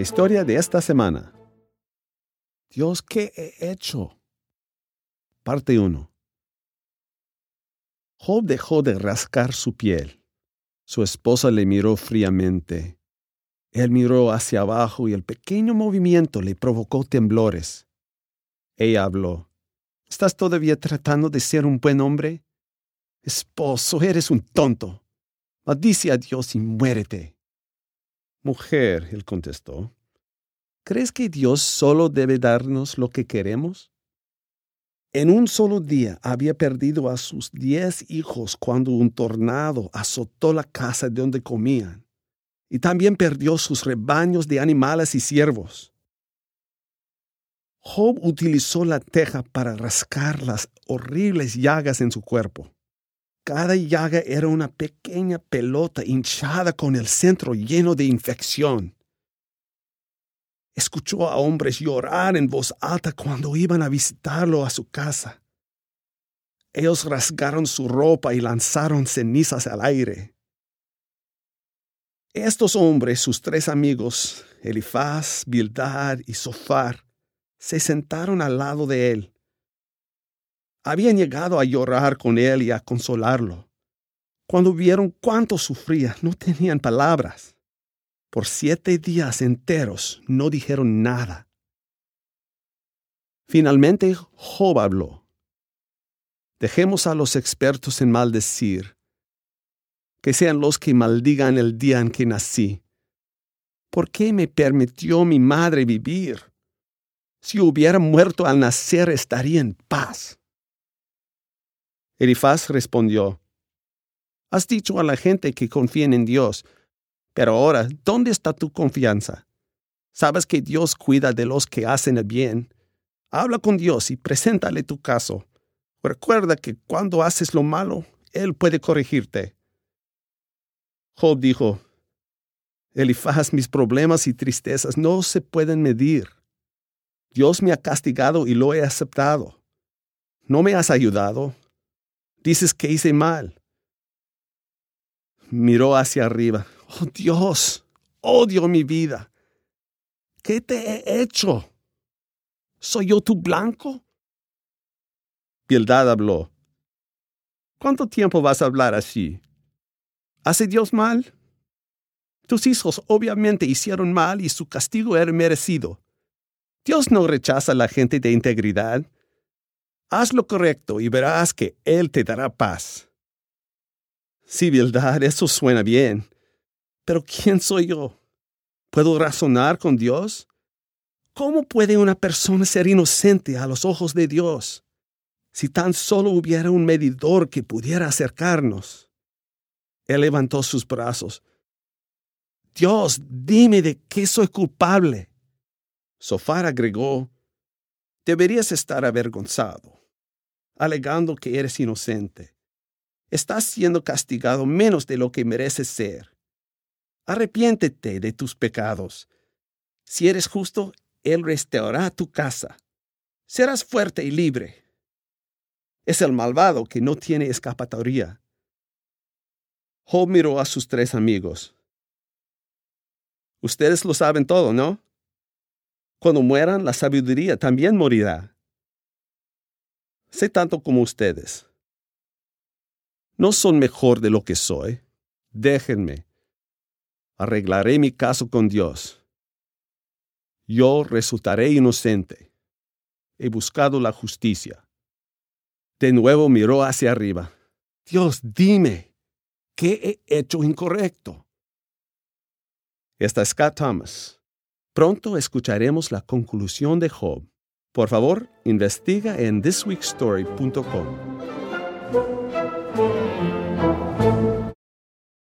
La historia de esta semana. Dios, ¿qué he hecho? Parte 1. Job dejó de rascar su piel. Su esposa le miró fríamente. Él miró hacia abajo y el pequeño movimiento le provocó temblores. Ella habló. ¿Estás todavía tratando de ser un buen hombre? Esposo, eres un tonto. Maldice a Dios y muérete. Mujer, él contestó, ¿crees que Dios solo debe darnos lo que queremos? En un solo día había perdido a sus diez hijos cuando un tornado azotó la casa de donde comían, y también perdió sus rebaños de animales y siervos. Job utilizó la teja para rascar las horribles llagas en su cuerpo. Cada llaga era una pequeña pelota hinchada con el centro lleno de infección. Escuchó a hombres llorar en voz alta cuando iban a visitarlo a su casa. Ellos rasgaron su ropa y lanzaron cenizas al aire. Estos hombres, sus tres amigos, Elifaz, Bildad y Sofar, se sentaron al lado de él habían llegado a llorar con él y a consolarlo. Cuando vieron cuánto sufría, no tenían palabras. Por siete días enteros no dijeron nada. Finalmente Job habló. Dejemos a los expertos en maldecir, que sean los que maldigan el día en que nací. ¿Por qué me permitió mi madre vivir? Si hubiera muerto al nacer estaría en paz. Elifaz respondió, Has dicho a la gente que confíen en Dios, pero ahora, ¿dónde está tu confianza? Sabes que Dios cuida de los que hacen el bien. Habla con Dios y preséntale tu caso. Recuerda que cuando haces lo malo, Él puede corregirte. Job dijo, Elifaz, mis problemas y tristezas no se pueden medir. Dios me ha castigado y lo he aceptado. No me has ayudado, Dices que hice mal. Miró hacia arriba. Oh Dios, odio mi vida. ¿Qué te he hecho? ¿Soy yo tu blanco? Piedad habló. ¿Cuánto tiempo vas a hablar así? ¿Hace Dios mal? Tus hijos obviamente hicieron mal y su castigo era merecido. Dios no rechaza a la gente de integridad. Haz lo correcto y verás que Él te dará paz. Sí, verdad, eso suena bien. Pero ¿quién soy yo? ¿Puedo razonar con Dios? ¿Cómo puede una persona ser inocente a los ojos de Dios? Si tan solo hubiera un medidor que pudiera acercarnos. Él levantó sus brazos. Dios, dime de qué soy culpable. Sofar agregó, deberías estar avergonzado alegando que eres inocente. Estás siendo castigado menos de lo que mereces ser. Arrepiéntete de tus pecados. Si eres justo, Él restaurará tu casa. Serás fuerte y libre. Es el malvado que no tiene escapatoria. Job miró a sus tres amigos. Ustedes lo saben todo, ¿no? Cuando mueran, la sabiduría también morirá. Sé tanto como ustedes. No son mejor de lo que soy. Déjenme. Arreglaré mi caso con Dios. Yo resultaré inocente. He buscado la justicia. De nuevo miró hacia arriba. Dios, dime, ¿qué he hecho incorrecto? Esta es Scott Thomas. Pronto escucharemos la conclusión de Job. Por favor, investiga en thisweekstory.com.